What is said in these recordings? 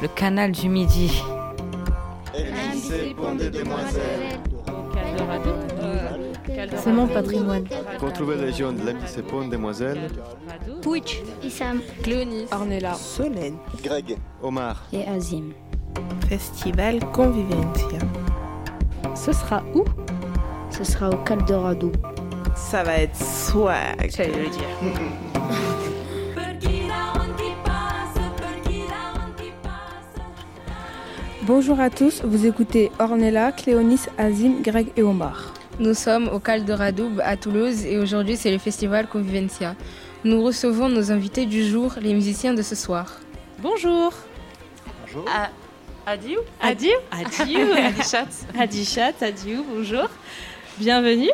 le canal du Midi. C'est mon patrimoine. Retrouver la région de l'MDC Pont Demoiselles. Twitch, Issam, Cléonis, Ornella, Solène, Greg, Omar et Azim. Festival Convivencia. Ce sera où? Ce sera au Caldorado. Ça va être swag. J'allais le dire. Bonjour à tous, vous écoutez Ornella, Cléonis, Azim, Greg et Omar. Nous sommes au Cal de Radoub à Toulouse et aujourd'hui c'est le festival Convivencia. Nous recevons nos invités du jour, les musiciens de ce soir. Bonjour Adieu Adieu Adieu Adichat Adichat, adieu, bonjour. Bienvenue.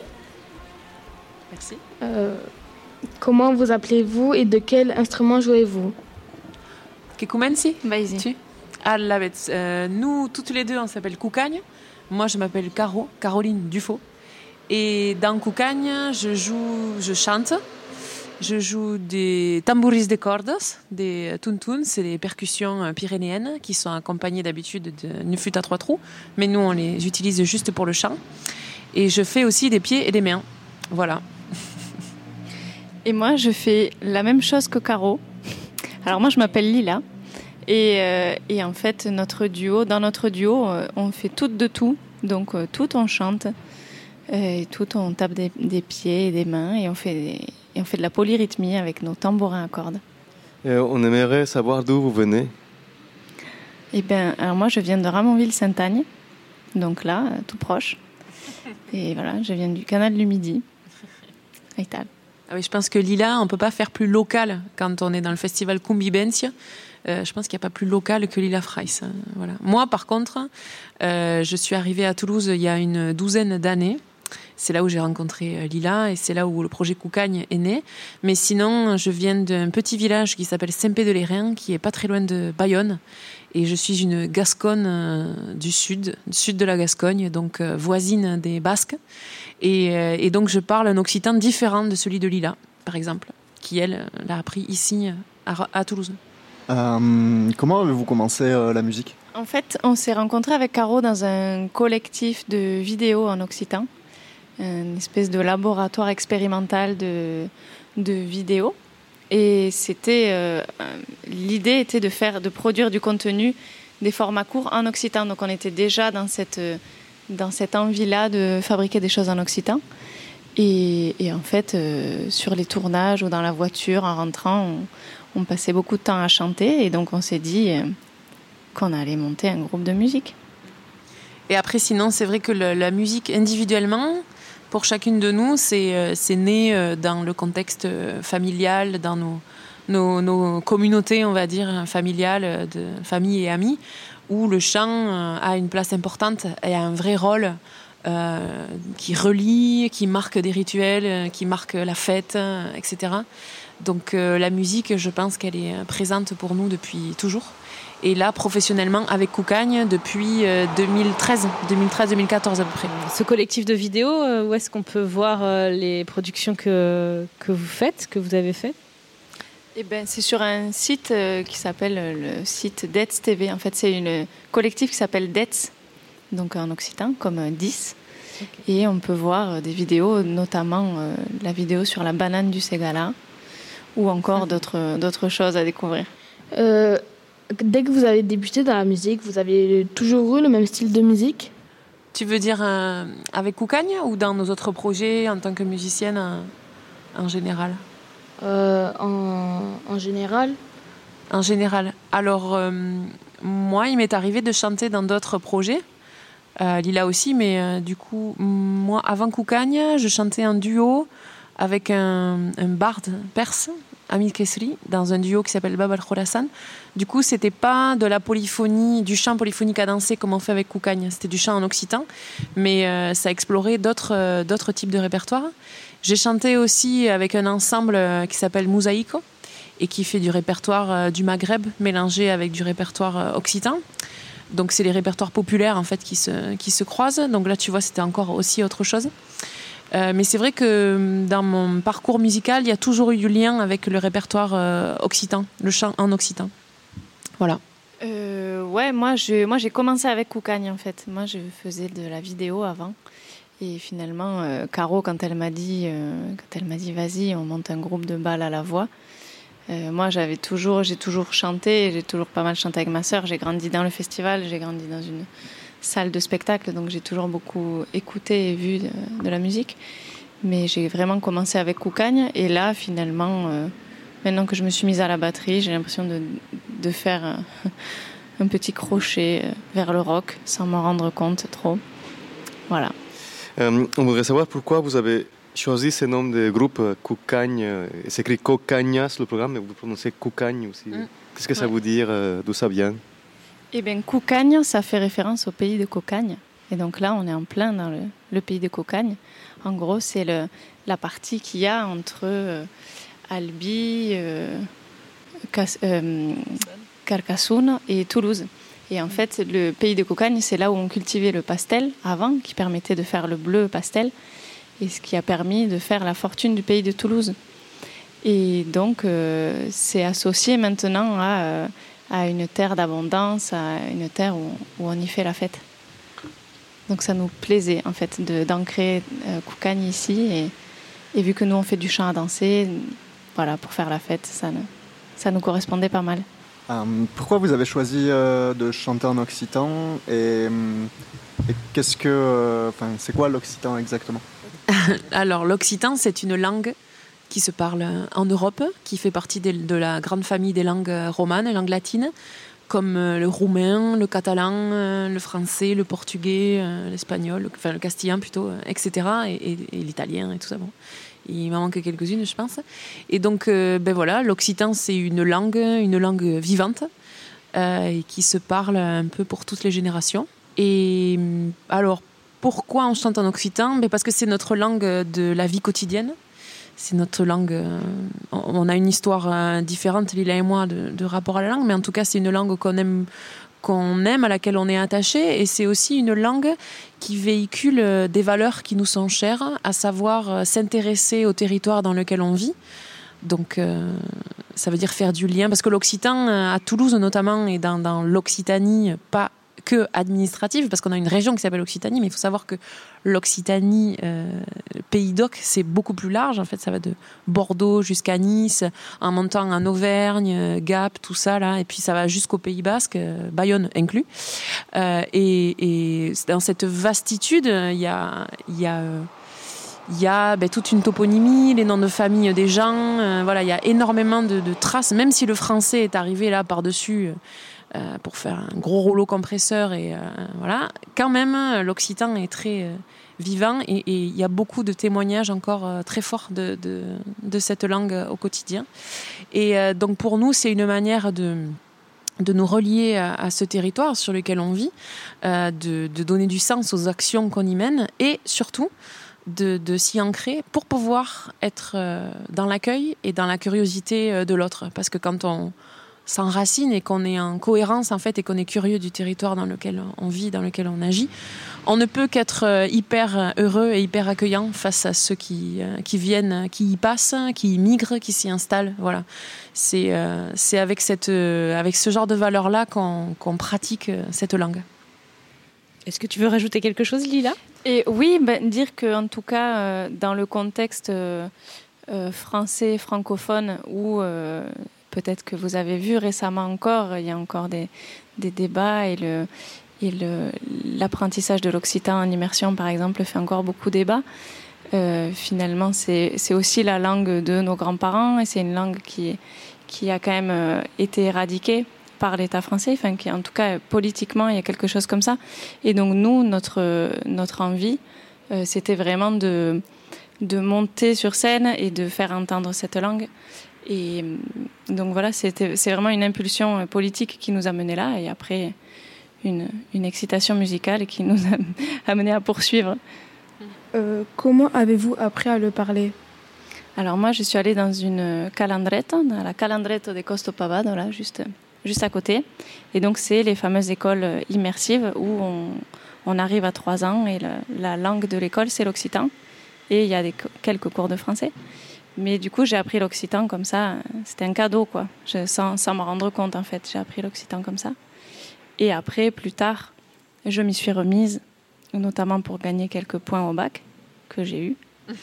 Merci. Euh, comment vous appelez-vous et de quel instrument jouez-vous? Kikumensi Vas-y. Tu? Alabets. Euh, nous, toutes les deux, on s'appelle Koukagne. Moi, je m'appelle Caro, Caroline Dufaux. Et dans Koukagne, je joue, je chante. Je joue des tambouris de cordes, des tuntun, c'est des percussions euh, pyrénéennes qui sont accompagnées d'habitude d'une flûte à trois trous, mais nous on les utilise juste pour le chant. Et je fais aussi des pieds et des mains. Voilà. Et moi, je fais la même chose que Caro. Alors moi, je m'appelle Lila. Et, euh, et en fait, notre duo, dans notre duo, euh, on fait tout de tout. Donc euh, tout, on chante. Et tout, on tape des, des pieds et des mains. Et on fait, des- et on fait de la polyrythmie avec nos tambourins à cordes. Et on aimerait savoir d'où vous venez. Et ben, alors moi, je viens de Ramonville-Sainte-Agne. Donc là, tout proche. Et voilà, je viens du canal du Midi. à Ital. Ah oui, je pense que Lila, on peut pas faire plus local quand on est dans le festival Cumbibencia. Euh, je pense qu'il n'y a pas plus local que Lila Freiss. hein, Voilà. Moi, par contre, euh, je suis arrivée à Toulouse il y a une douzaine d'années. C'est là où j'ai rencontré euh, Lila et c'est là où le projet Coucagne est né. Mais sinon, je viens d'un petit village qui s'appelle Saint-Pé-de-l'Hérain, qui est pas très loin de Bayonne. Et je suis une Gasconne du sud, du sud de la Gascogne, donc voisine des Basques. Et, donc je parle un occitan différent de celui de Lila, par exemple, qui elle l'a appris ici à, à Toulouse. Euh, comment avez-vous commencé euh, la musique? En fait, on s'est rencontrés avec Caro dans un collectif de vidéos en occitan, une espèce de laboratoire expérimental de, de vidéos. Et c'était euh, l'idée était de faire, de produire du contenu, des formats courts en occitan. Donc on était déjà dans cette dans cette envie-là de fabriquer des choses en occitan. Et, et en fait, sur les tournages ou dans la voiture en rentrant, on, on passait beaucoup de temps à chanter. Et donc on s'est dit euh, qu'on allait monter un groupe de musique. Et après, sinon, c'est vrai que la musique individuellement, pour chacune de nous, c'est euh, né euh, dans le contexte familial, dans nos, nos, nos communautés, on va dire, familiales, de famille et amis, où le chant a une place importante et a un vrai rôle qui relie, qui marque des rituels, qui marque la fête, etc. Donc euh, la musique, je pense qu'elle est euh, présente pour nous depuis toujours. Et là, professionnellement, avec Koukagne, depuis euh, 2013, 2013-2014 à peu près. Ce collectif de vidéos, euh, où est-ce qu'on peut voir euh, les productions que, que vous faites, que vous avez faites Eh ben, c'est sur un site euh, qui s'appelle euh, le site Dets TV. En fait, c'est une collectif qui s'appelle Dets, donc en occitan, comme euh, 10. Et on peut voir euh, des vidéos, notamment euh, la vidéo sur la banane du Ségala, ou encore d'autres d'autres choses à découvrir. Euh, Dès que vous avez débuté dans la musique, vous avez toujours eu le même style de musique? Tu veux dire euh, avec Koukagne ou dans nos autres projets en tant que musicienne en général? Euh, en, en général? En général. Alors, euh, moi, il m'est arrivé de chanter dans d'autres projets. Euh, Lila aussi, mais euh, du coup, moi, avant Koukagne, je chantais en duo avec un, un barde perse, Amil Kesri, dans un duo qui s'appelle Bab al-Khorasan. Du coup, c'était pas de la polyphonie, du chant polyphonique à danser comme on fait avec Koukagne. C'était du chant en occitan, mais euh, ça explorait d'autres euh, d'autres types de répertoires. J'ai chanté aussi avec un ensemble euh, qui s'appelle Mosaïco et qui fait du répertoire du Maghreb mélangé avec du répertoire occitan. Donc c'est les répertoires populaires en fait qui se, qui se croisent. Donc là tu vois c'était encore aussi autre chose. Euh, mais c'est vrai que hum, dans mon parcours musical, il y a toujours eu du lien avec le répertoire euh, occitan, le chant en occitan. Voilà. Euh, ouais, moi, moi j'ai commencé avec Koukagne en fait. Moi, je faisais de la vidéo avant. Et finalement, euh, Caro, quand elle m'a dit, quand dit, vas-y, on monte un groupe de balles à la voix. moi, j'avais toujours, j'ai toujours chanté. J'ai toujours pas mal chanté avec ma sœur. J'ai grandi dans le festival. J'ai grandi dans une salle de spectacle, donc j'ai toujours beaucoup écouté et vu de, de la musique. Mais j'ai vraiment commencé avec Koukagne. Et là, finalement, euh, maintenant que je me suis mise à la batterie, j'ai l'impression de, de faire un, un petit crochet euh, vers le rock sans m'en rendre compte trop. Voilà. Euh, on voudrait savoir pourquoi vous avez choisi ce nom de groupe euh, Koukagne. euh, C'est écrit Kokagna sur le programme, mais vous prononcez Koukagne aussi. Mm. Qu'est-ce que ça veut dire euh, D'où ça vient? Eh bien, Koukagne, ça fait référence au pays de Cocagne. Et donc là, on est en plein dans le, pays de Cocagne. En gros, c'est la partie qu'il y a entre euh, Albi, euh, euh, Carcassonne et Toulouse. Et en fait, le pays de Cocagne, c'est là où on cultivait le pastel avant, qui permettait de faire le bleu pastel, et ce qui a permis de faire la fortune du pays de Toulouse. Et donc, c'est associé maintenant à, à une terre d'abondance, à une terre où, où on y fait la fête. Donc ça nous plaisait en fait d'ancrer euh, Koukagne ici et, et vu que nous on fait du chant à danser, voilà pour faire la fête, ça, ne- ça nous correspondait pas mal. Euh, pourquoi vous avez choisi euh, de chanter en occitan et, et qu'est-ce que, euh, enfin, c'est quoi l'occitan exactement? Alors, l'occitan, c'est une langue qui se parle en Europe, qui fait partie de la grande famille des langues romanes, les langues latines, comme euh, le roumain, le catalan, euh, le français, le portugais, euh, l'espagnol, le- enfin le castillan plutôt, etc. et, et- et l'italien et tout ça. Bon. Il m'en manque quelques-unes, je pense. Et donc, ben voilà, l'occitan, c'est une langue, une langue vivante euh, et qui se parle un peu pour toutes les générations. Et hum, alors, pourquoi on chante en occitan? Ben Parce que c'est notre langue de la vie quotidienne. C'est notre langue. euh, on a une histoire euh, différente, Lila et moi, de, rapport à la langue, mais en tout cas, c'est une langue qu'on aime, qu'on aime, à laquelle on est attaché, et c'est aussi une langue qui véhicule euh, des valeurs qui nous sont chères, à savoir s'intéresser au territoire dans lequel on vit. Donc, ça veut dire faire du lien, parce que l'occitan, à Toulouse notamment, et dans l'Occitanie, pas que administrative, parce qu'on a une région qui s'appelle Occitanie, mais il faut savoir que l'Occitanie, euh, Pays d'Oc, c'est beaucoup plus large. En fait, ça va de Bordeaux jusqu'à Nice, en montant en Auvergne, euh, Gap, tout ça là, et puis ça va jusqu'au Pays Basque, euh, Bayonne inclus. Euh, et, dans cette vastitude, il y a, y a il y a ben, toute une toponymie, les noms de famille des gens. voilà, il y a énormément de, traces, même si le français est arrivé là par-dessus pour faire un gros rouleau compresseur. Et euh, voilà, quand même, l'occitan est très euh, vivant et il y a beaucoup de témoignages encore euh, très forts de, cette langue au quotidien. Et euh, donc pour nous, c'est une manière de de nous relier à, ce territoire sur lequel on vit, euh, de, donner du sens aux actions qu'on y mène et surtout de, de s'y ancrer pour pouvoir être euh, dans l'accueil et dans la curiosité euh, de l'autre. Parce que quand on s'enracine et qu'on est en cohérence en fait et qu'on est curieux du territoire dans lequel on vit, dans lequel on agit, on ne peut qu'être euh, hyper heureux et hyper accueillant face à ceux qui, euh, qui viennent, qui y passent, qui y migrent, qui s'y installent. Voilà. C'est euh, c'est avec, cette, euh, avec ce genre de valeurs-là qu'on qu'on pratique euh, cette langue. Est-ce que tu veux rajouter quelque chose, Lila? Et oui, ben, dire que en tout cas, euh, dans le contexte euh, euh, français francophone, où euh, peut-être que vous avez vu récemment encore, il y a encore des, débats et l'apprentissage de l'occitan en immersion, par exemple, fait encore beaucoup débat. Euh, finalement, c'est aussi la langue de nos grands-parents et c'est une langue qui, a quand même euh, été éradiquée par l'État français, enfin, qui, en tout cas, politiquement, il y a quelque chose comme ça. Et donc, nous, notre, envie, euh, c'était vraiment de monter sur scène et de faire entendre cette langue. Et euh, donc, voilà, c'est vraiment une impulsion euh, politique qui nous a menés là. Et après, une, une excitation musicale qui nous a amené à poursuivre. Euh, comment avez-vous appris à le parler? Alors moi, je suis allée dans une calandrette, dans la calandrette de Costopavado, là, juste, juste à côté. Et donc, c'est les fameuses écoles immersives où on, on arrive à trois ans et la, la langue de l'école, c'est l'occitan. Et il y a des, quelques cours de français. Mais du coup, j'ai appris l'occitan comme ça. C'était un cadeau, quoi. Je, sans, sans me rendre compte, en fait. J'ai appris l'occitan comme ça. Et après, plus tard, je m'y suis remise, notamment pour gagner quelques points au bac que j'ai eu.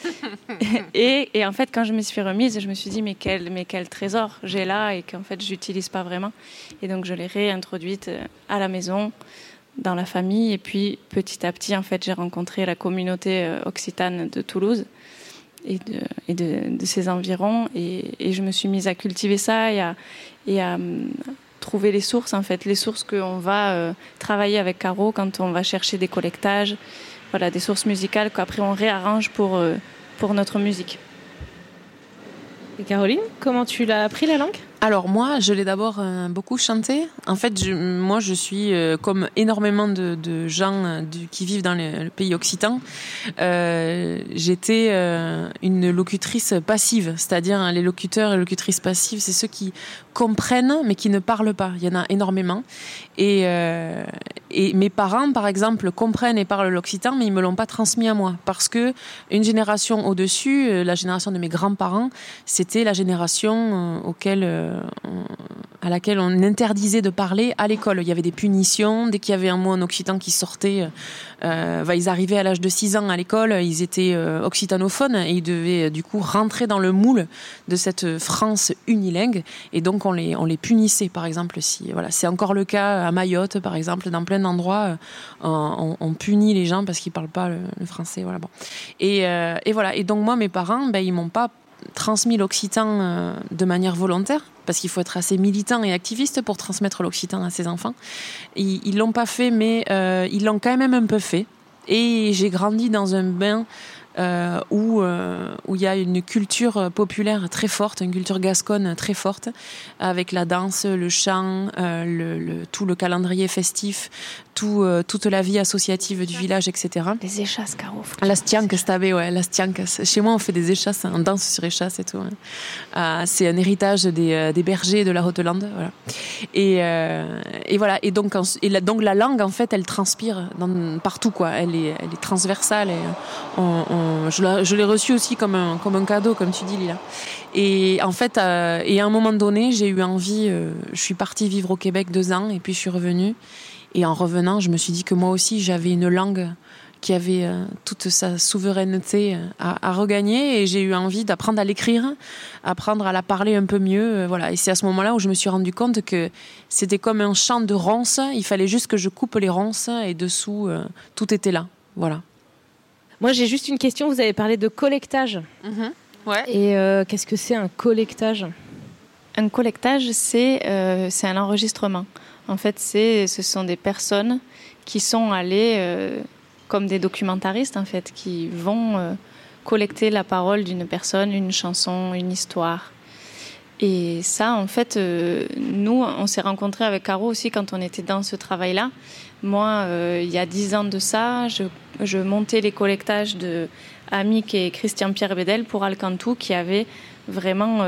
et, et, en fait, quand je me suis remise, je me suis dit, mais quel, mais quel trésor j'ai là et qu'en fait, j'utilise pas vraiment. Et donc, je l'ai réintroduite euh, à la maison, dans la famille. Et puis, petit à petit, en fait, j'ai rencontré la communauté euh, occitane de Toulouse et de, ses environs. Et, je me suis mise à cultiver ça et à, et à hum, trouver les sources, en fait, les sources qu'on va euh, travailler avec Caro quand on va chercher des collectages voilà, des sources musicales qu'après on réarrange pour, euh, pour notre musique. Et Caroline, comment tu l'as appris la langue? Alors moi, je l'ai d'abord euh, beaucoup chanté. En fait, je, moi, je suis euh, comme énormément de, gens euh, qui vivent dans le, pays occitan. J'étais une locutrice passive, c'est-à-dire hein, les locuteurs et locutrices passives, c'est ceux qui comprennent mais qui ne parlent pas. Il y en a énormément. Et, et mes parents, par exemple, comprennent et parlent l'occitan, mais ils me l'ont pas transmis à moi parce que une génération au-dessus, la génération de mes grands-parents, c'était la génération auquel à laquelle on interdisait de parler à l'école. Il y avait des punitions. Dès qu'il y avait un mot en occitan qui sortait. Euh, bah, ils arrivaient à l'âge de 6 ans à l'école, ils étaient euh, occitanophones et ils devaient euh, du coup rentrer dans le moule de cette France unilingue. Et donc on les punissait par exemple si voilà. C'est encore le cas à Mayotte par exemple. Dans plein d'endroits euh, on, punit les gens parce qu'ils parlent pas le, français. Voilà bon. Et, euh, voilà. Et donc moi mes parents ben ils m'ont pas transmis l'occitan euh, de manière volontaire, parce qu'il faut être assez militant et activiste pour transmettre l'occitan à ses enfants. Ils, l'ont pas fait, mais euh, ils l'ont quand même un peu fait. Et j'ai grandi dans un bain euh, où euh, où il y a une culture populaire très forte, une culture gasconne très forte, avec la danse, le chant, tout le calendrier festif, tout, euh, toute la vie associative du village, etc. Les échasses, Caro. Las tiancas, t'avais, ouais, las tiancas. Chez moi, on fait des échasses, on danse sur échasses et tout. Hein. Euh, c'est un héritage des, euh, des bergers de la Haute-Lande, voilà. Et, euh, et voilà. Et donc, en, et la, donc la langue, en fait, elle transpire dans, partout, quoi. Elle est, elle est transversale. Et on, on, je l'ai reçue aussi comme un, comme un cadeau, comme tu dis, Lila. Et en fait, et à un moment donné, j'ai eu envie. Je suis partie vivre au Québec deux ans, et puis je suis revenue. Et en revenant, je me suis dit que moi aussi, j'avais une langue qui avait euh, toute sa souveraineté à, à regagner et j'ai eu envie d'apprendre à l'écrire, apprendre à la parler un peu mieux. Euh, voilà. Et c'est à ce moment-là où je me suis rendu compte que c'était comme un champ de ronces. Il fallait juste que je coupe les ronces et dessous, euh, tout était là. Voilà. Moi, j'ai juste une question. Vous avez parlé de collectage. Mmh. Ouais. Et euh, qu'est-ce que c'est un collectage? Un collectage, c'est euh, un enregistrement. En fait, ce sont des personnes qui sont allées, euh, comme des documentaristes, en fait, qui vont euh, collecter la parole d'une personne, une chanson, une histoire. Et ça, en fait, euh, nous, on s'est rencontrés avec Caro aussi quand on était dans ce travail-là. Moi, il y a dix ans de ça, je, montais les collectages de Amic et Christian-Pierre Bedel pour Alcantou, qui avaient vraiment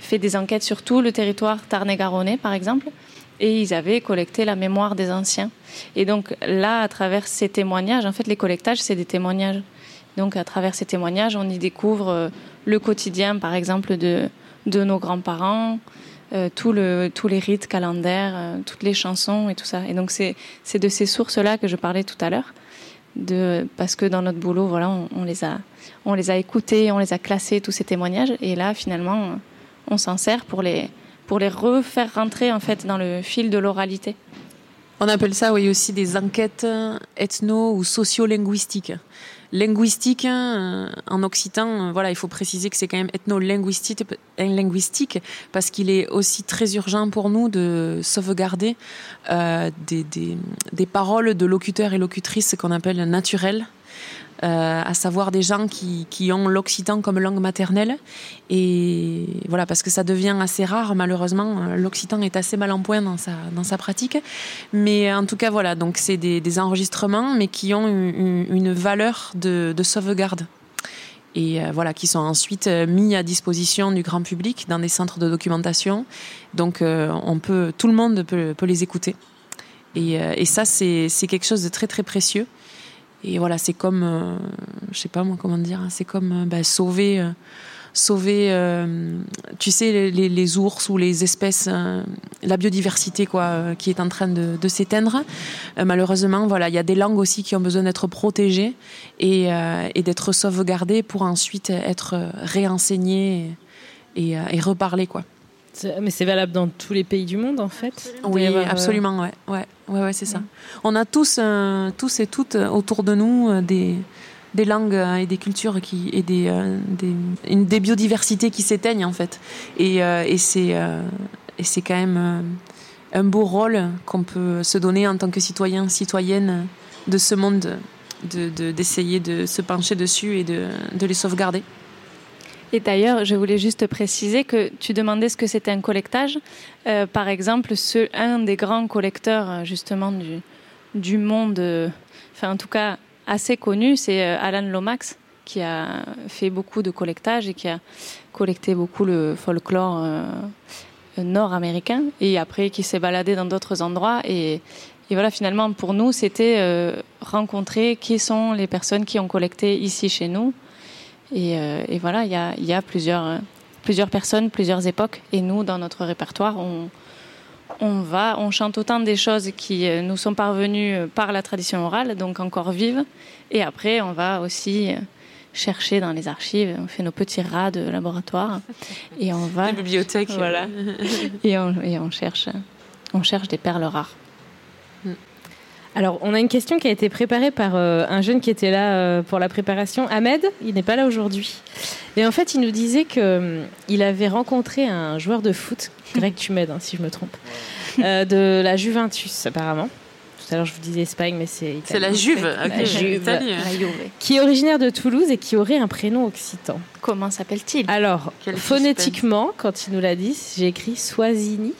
fait des enquêtes sur tout le territoire tarn-et-garonnais, par exemple et ils avaient collecté la mémoire des anciens. Et donc là, à travers ces témoignages, en fait, les collectages, c'est des témoignages. Donc à travers ces témoignages, on y découvre euh, le quotidien, par exemple, de, de nos grands-parents, euh, tous les rites calendaires, euh, toutes les chansons et tout ça. Et donc c'est de ces sources-là que je parlais tout à l'heure. Parce que dans notre boulot, voilà, on, on, les a, on les a écoutés, on les a classés, tous ces témoignages. Et là, finalement, on s'en sert pour les, pour les refaire rentrer en fait dans le fil de l'oralité. On appelle ça aussi des enquêtes ethno ou sociolinguistiques. Linguistique euh, en occitan, euh, voilà, il faut préciser que c'est quand même ethno-linguistique linguistique parce qu'il est aussi très urgent pour nous de sauvegarder euh, des, des paroles de locuteurs et locutrices qu'on appelle naturelles euh, à savoir des gens qui, ont l'occitan comme langue maternelle. Et voilà, parce que ça devient assez rare, malheureusement. L'occitan est assez mal en point dans sa, dans sa pratique. Mais en tout cas, voilà, donc c'est des, enregistrements, mais qui ont une, valeur de, de sauvegarde et euh, voilà qui sont ensuite euh, mis à disposition du grand public dans des centres de documentation donc on peut tout le monde peut, les écouter et, et ça c'est quelque chose de très très précieux et voilà c'est comme euh, je sais pas moi comment dire c'est comme euh, bah, sauver euh, sauver, euh, tu sais, les, ours ou les espèces, la biodiversité quoi, qui est en train de, s'éteindre. malheureusement, voilà, il y a des langues aussi qui ont besoin d'être protégées et, et d'être sauvegardées pour ensuite être réenseignées et, et reparlées, quoi. Mais c'est valable dans tous les pays du monde, en fait. Oui, absolument, ouais, ouais, ouais, ouais c'est ça. On a tous, tous et toutes autour de nous des des langues euh, et des cultures qui, et des, euh, des, une, des biodiversités qui s'éteignent en fait. Et, euh, et c'est et c'est quand même un beau rôle qu'on peut se donner en tant que citoyen, citoyenne de ce monde, d'essayer de, de, se pencher dessus et de, de les sauvegarder. Et d'ailleurs, je voulais juste préciser que tu demandais ce que c'était un collectage. Euh, par exemple, un des grands collecteurs justement du, monde, enfin en tout cas assez connu, c'est euh, Alan Lomax qui a fait beaucoup de collectage et qui a collecté beaucoup le folklore euh, nord-américain et après qui s'est baladé dans d'autres endroits et, voilà finalement pour nous c'était euh, rencontrer qui sont les personnes qui ont collecté ici chez nous et, voilà il y a, y a, plusieurs plusieurs personnes plusieurs époques. Et nous dans notre répertoire on, on va, on chante autant des choses qui euh, nous sont parvenues euh, par la tradition orale, donc encore vives, et après on va aussi euh, chercher dans les archives, on fait nos petits rats de laboratoire. Et on va la bibliothèque, voilà, et on, cherche, on cherche des perles rares. Alors, on a une question qui a été préparée par un jeune qui était là pour la préparation, Ahmed. Il n'est pas là aujourd'hui. Et en fait, il nous disait qu'il avait rencontré un joueur de foot, Greg, tu m'aides hein, si je me trompe, euh, de la Juventus apparemment. Tout à l'heure je vous disais Espagne, mais c'est C'est la Juve, la Juve, qui est originaire de Toulouse et qui aurait un prénom occitan. Comment s'appelle-t-il? Alors, phonétiquement, quand il nous l'a dit, j'ai écrit Soisini.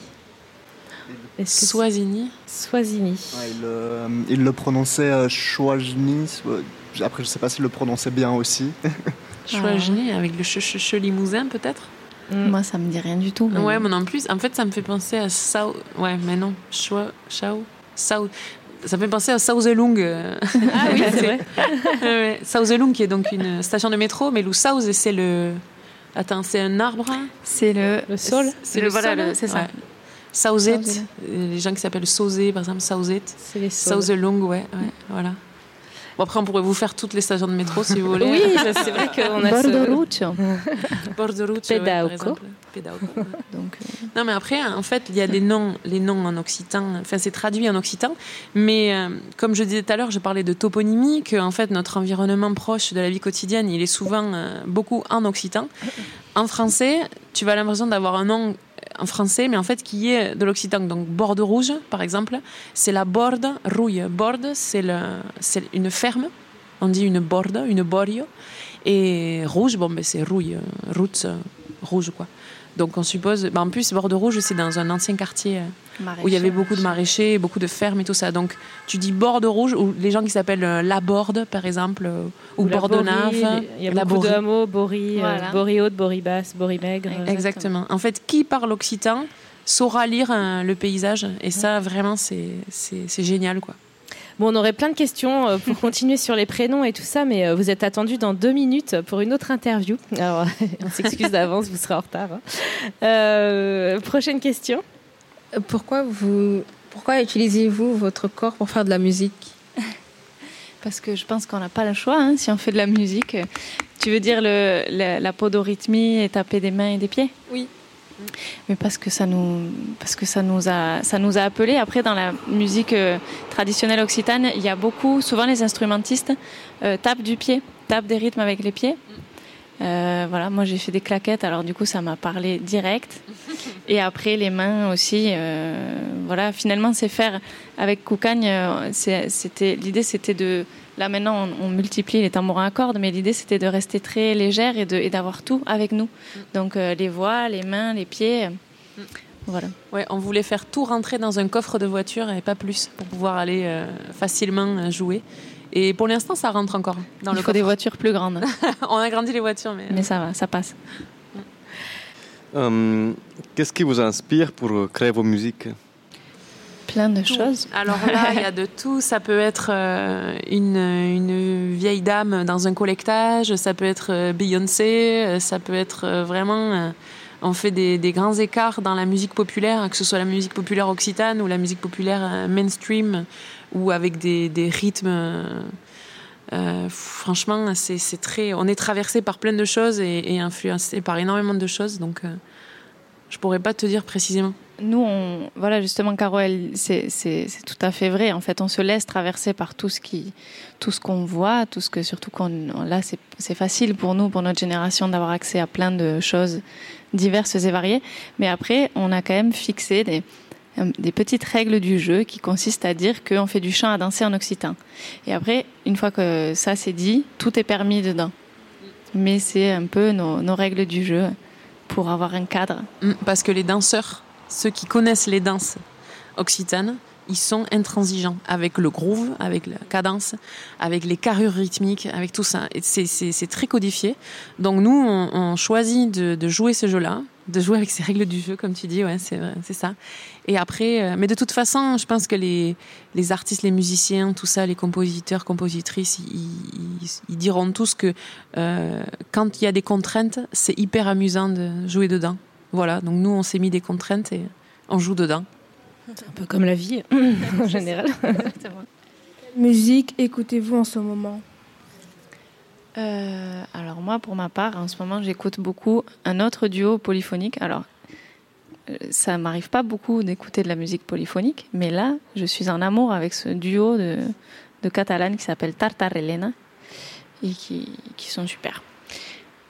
Soisini Soisini. Euh, il, le prononçait euh, Après, je sais pas s'il le prononçait bien aussi. Choisini, avec le che, limousin peut-être? Mm. Moi, ça me dit rien du tout. Ouais, mais en plus, en fait, ça me fait penser à Sao. Ouais, mais non, Chao. Sao. Sao. Ça me fait penser à Sauzelung. Ah oui, c'est vrai. ouais, Sauzelung, qui est donc une station de métro, mais le Saus, c'est le. Attends, c'est un arbre? C'est le, le sol? C'est le, voilà, c'est ça. Ouais. Sauzet, les gens qui s'appellent Sauzet, par exemple, Sauzet. C'est les Sauzelung, ouais, ouais, voilà. Bon, après, on pourrait vous faire toutes les stations de métro si vous voulez. Oui, c'est vrai qu'on a Borderuccio. Borderuccio, ouais, par exemple. Donc, euh, Non, mais après, en fait, il y a les noms, les noms en occitan. Enfin, c'est traduit en occitan. Mais euh, comme je disais tout à l'heure, je parlais de toponymie, que en fait, notre environnement proche de la vie quotidienne, il est souvent euh, beaucoup en occitan. En français, tu vas l'impression d'avoir un nom en français, mais en fait qui est de l'occitan. Donc borde rouge, par exemple, c'est la borde rouille. Borde, c'est une ferme. On dit une borde, une borio. Et rouge, bon, ben, c'est rouille, route rouge, quoi. Donc on suppose. Ben, en plus, Borde Rouge, c'est dans un ancien quartier euh, où il y avait beaucoup de maraîchers, beaucoup de fermes et tout ça. Donc tu dis Borde Rouge, ou les gens qui s'appellent euh, La Borde, par exemple, euh, ou, Bordenave. Il y a beaucoup de hameaux, Bori, Bori Haute, Bori Basse, Bori Maigre. Exactement. En fait, qui parle occitan saura lire le paysage? Et ça, vraiment, c'est génial, quoi. Bon, on aurait plein de questions euh, pour continuer sur les prénoms et tout ça, mais euh, vous êtes attendu dans deux minutes pour une autre interview. Alors, on s'excuse d'avance, vous serez en retard. Hein. Euh, prochaine question. Pourquoi, vous, pourquoi utilisez-vous votre corps pour faire de la musique Parce que je pense qu'on n'a pas le choix hein, si on fait de la musique. Tu veux dire le, la, la podorythmie et taper des mains et des pieds? Oui. Mais parce que ça nous parce que ça nous a ça nous a appelé après dans la musique euh, traditionnelle occitane il y a beaucoup souvent les instrumentistes euh, tapent du pied tapent des rythmes avec les pieds. Euh, voilà moi j'ai fait des claquettes alors du coup ça m'a parlé direct et après les mains aussi voilà finalement c'est faire avec Koukagne c'était l'idée c'était de Là maintenant, on, multiplie les tambourins à cordes, mais l'idée c'était de rester très légère et d'avoir tout avec nous. Mm. Donc euh, les voix, les mains, les pieds. Mm. Voilà. Ouais, on voulait faire tout rentrer dans un coffre de voiture et pas plus pour pouvoir aller euh, facilement euh, jouer. Et pour l'instant, ça rentre encore dans Il le faut des voitures plus grandes. on a grandi les voitures, mais. Mais ça va, ça passe. Qu'est-ce qui vous inspire pour créer vos musiques? Plein de choses. Alors là, il y a de tout. Ça peut être euh, une, une, vieille dame dans un collectage, ça peut être euh, Beyoncé, euh, ça peut être vraiment. on fait des, des, grands écarts dans la musique populaire, que ce soit la musique populaire occitane ou la musique populaire mainstream, ou avec des, des rythmes. Franchement, c'est très. On est traversé par plein de choses et, influencé par énormément de choses, donc je pourrais pas te dire précisément nous, voilà, justement, Caro, c'est tout à fait vrai. En fait, on se laisse traverser par tout ce qui, tout ce qu'on voit, tout ce que, surtout qu'on, là, c'est facile pour nous, pour notre génération, d'avoir accès à plein de choses diverses et variées. Mais après, on a quand même fixé des, euh, des petites règles du jeu qui consistent à dire qu'on fait du chant à danser en occitan. Et après, une fois que ça c'est dit, tout est permis dedans. Mais c'est un peu nos, nos règles du jeu pour avoir un cadre. Mm, parce que les danseurs ceux qui connaissent les danses occitanes, ils sont intransigeants avec le groove, avec la cadence, avec les carrures rythmiques, avec tout ça. C'est très codifié. Donc nous, on, choisit de, jouer ce jeu-là, de jouer avec ces règles du jeu, comme tu dis, ouais, c'est ça. Et après, euh, mais de toute façon, je pense que les, artistes, les musiciens, tout ça, les compositeurs, compositrices, ils, diront tous que euh, quand il y a des contraintes, c'est hyper amusant de jouer dedans. Voilà, donc nous, on s'est mis des contraintes et on joue dedans. C'est un peu comme la vie, en général. Quelle musique écoutez-vous en ce moment? Euh, Alors moi, pour ma part, en ce moment, j'écoute beaucoup un autre duo polyphonique. Alors, euh, ça m'arrive pas beaucoup d'écouter de la musique polyphonique, mais là, je suis en amour avec ce duo de, de catalanes qui s'appelle Tartarelena et qui, qui sont super.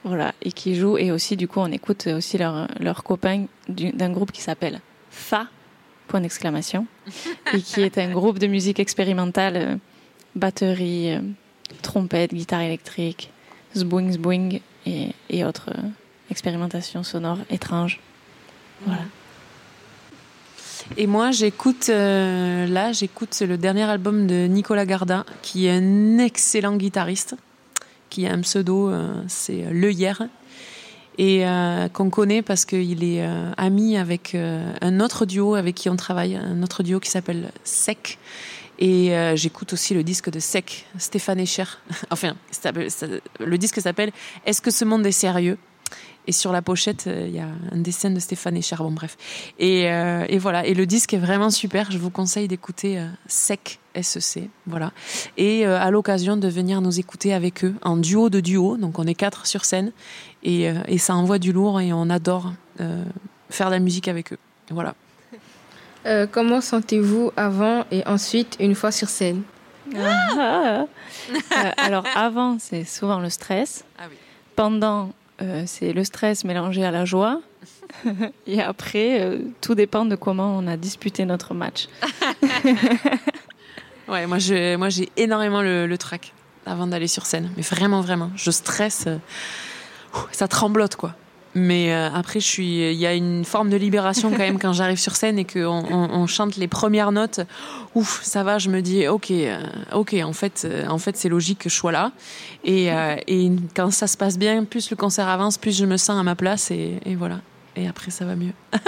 Voilà, et qui jouent. Et aussi, du coup, on écoute aussi leurs leur copains d'un groupe qui s'appelle Fa, point d'exclamation, et qui est un groupe de musique expérimentale, euh, batterie, euh, trompette, guitare électrique, zboing zboing et, autres euh, expérimentations sonores étranges. Voilà. Et moi, j'écoute, là, j'écoute le dernier album de Nicolas Garda, qui est un excellent guitariste qui a un pseudo, c'est Le Hier, et euh, qu'on connaît parce qu'il est euh, ami avec un autre duo avec qui on travaille, un autre duo qui s'appelle Sec. Et j'écoute aussi le disque de Sec, Stéphane Echer. enfin, le disque s'appelle Est-ce que ce monde est sérieux? Et sur la pochette, il y a un dessin de Stéphane Echer. Bon, bref. Et, et, voilà. Et le disque est vraiment super. Je vous conseille d'écouter Sec SEC, voilà. Et euh, à l'occasion de venir nous écouter avec eux en duo de duo, donc on est quatre sur scène et, euh, et ça envoie du lourd et on adore euh, faire de la musique avec eux. Voilà. comment sentez-vous avant et ensuite une fois sur scène? Alors avant, c'est souvent le stress. Ah Pendant, c'est le stress mélangé à la joie. et après, tout dépend de comment on a disputé notre match. Ouais, moi, je, moi j'ai énormément le, le trac avant d'aller sur scène. Mais vraiment, vraiment. Je stresse. Euh, ça tremblote, quoi. Mais euh, après, je suis, il y a une forme de libération quand même quand j'arrive sur scène et qu'on on, on, chante les premières notes. Ouf, ça va. Je me dis, ok, euh, ok. En fait, en fait, c'est logique que je sois là. Et, et, quand ça se passe bien, plus le concert avance, plus je me sens à ma place et, et voilà. Et après, ça va mieux.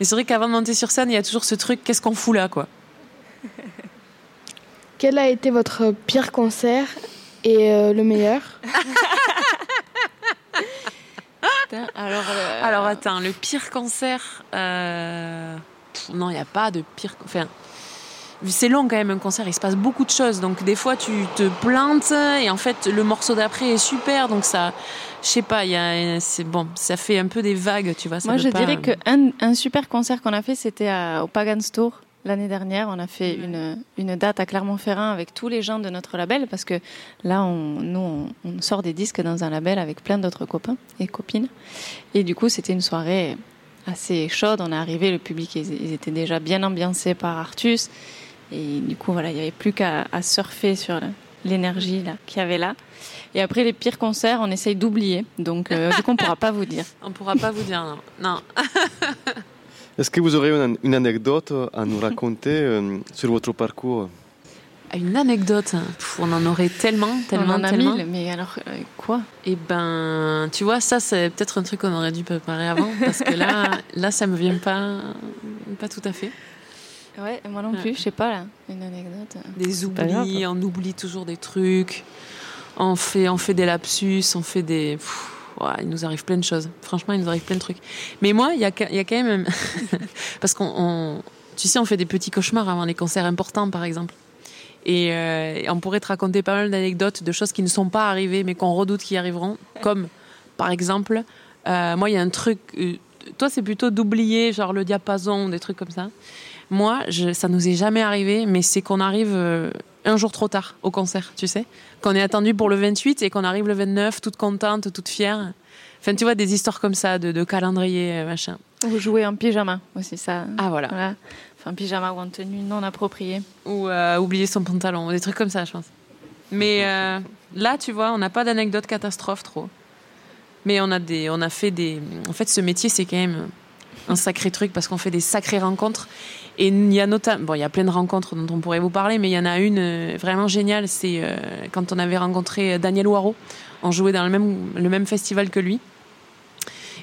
et c'est vrai qu'avant de monter sur scène, il y a toujours ce truc, qu'est-ce qu'on fout là, quoi? Quel a été votre pire concert et euh, le meilleur? Alors, euh, alors attends, le pire concert, euh, non, il n'y a pas de pire. Enfin, c'est long quand même un concert, il se passe beaucoup de choses, donc des fois tu te plantes et en fait le morceau d'après est super, donc ça, je sais pas, il y c'est bon, ça fait un peu des vagues, tu vois. Moi je dirais qu'un un super concert qu'on a fait, c'était au Pagan Store L'année dernière, on a fait une, une, date à Clermont-Ferrand avec tous les gens de notre label parce que là, on, nous, on, sort des disques dans un label avec plein d'autres copains et copines. Et du coup, c'était une soirée assez chaude. On est arrivé, le public, ils, étaient déjà bien ambiancés par Artus. Et du coup, voilà, il n'y avait plus qu'à surfer sur l'énergie qu'il y avait là. Et après les pires concerts, on essaye d'oublier. Donc, euh, du coup, on ne pourra pas vous dire. On ne pourra pas vous dire, non. non. Est-ce que vous aurez une, anecdote à nous raconter euh, sur votre parcours? Une anecdote, on en aurait tellement, tellement, on en a tellement. Mille, mais alors euh, quoi? Eh ben, tu vois, ça c'est peut-être un truc qu'on aurait dû préparer avant, parce que là, là, ça me vient pas, pas tout à fait. Ouais, moi non plus, je sais pas là, une anecdote. Des oublis, on oublie toujours des trucs. On fait, on fait des lapsus, on fait des. Pff, il nous arrive plein de choses. Franchement, il nous arrive plein de trucs. Mais moi, il y a, quand même. Parce qu'on. on- Tu sais, on fait des petits cauchemars avant les concerts importants, par exemple. Et, euh, on pourrait te raconter pas mal d'anecdotes de choses qui ne sont pas arrivées, mais qu'on redoute qui arriveront. Comme, par exemple, euh, moi, il y a un truc. euh, toi, c'est plutôt d'oublier, genre le diapason, des trucs comme ça. Moi, je, ça nous est jamais arrivé, mais c'est qu'on arrive un jour trop tard au concert, tu sais. Qu'on est attendu pour le 28 et qu'on arrive le 29, toute contente, toute fière. Enfin, tu vois, des histoires comme ça, de, de calendrier, machin. Ou jouer en pyjama aussi, ça. Ah, voilà. Voilà. Enfin, pyjama ou en tenue non appropriée. Ou euh, oublier son pantalon, des trucs comme ça, je pense. Mais euh, là, tu vois, on n'a pas d'anecdote catastrophe trop. Mais on a, des, on a fait des. En fait, ce métier, c'est quand même un sacré truc parce qu'on fait des sacrées rencontres. Et il y a notamment. Bon, il y a plein de rencontres dont on pourrait vous parler, mais il y en a une euh, vraiment géniale. C'est euh, quand on avait rencontré Daniel Waro. On jouait dans le même, le même festival que lui.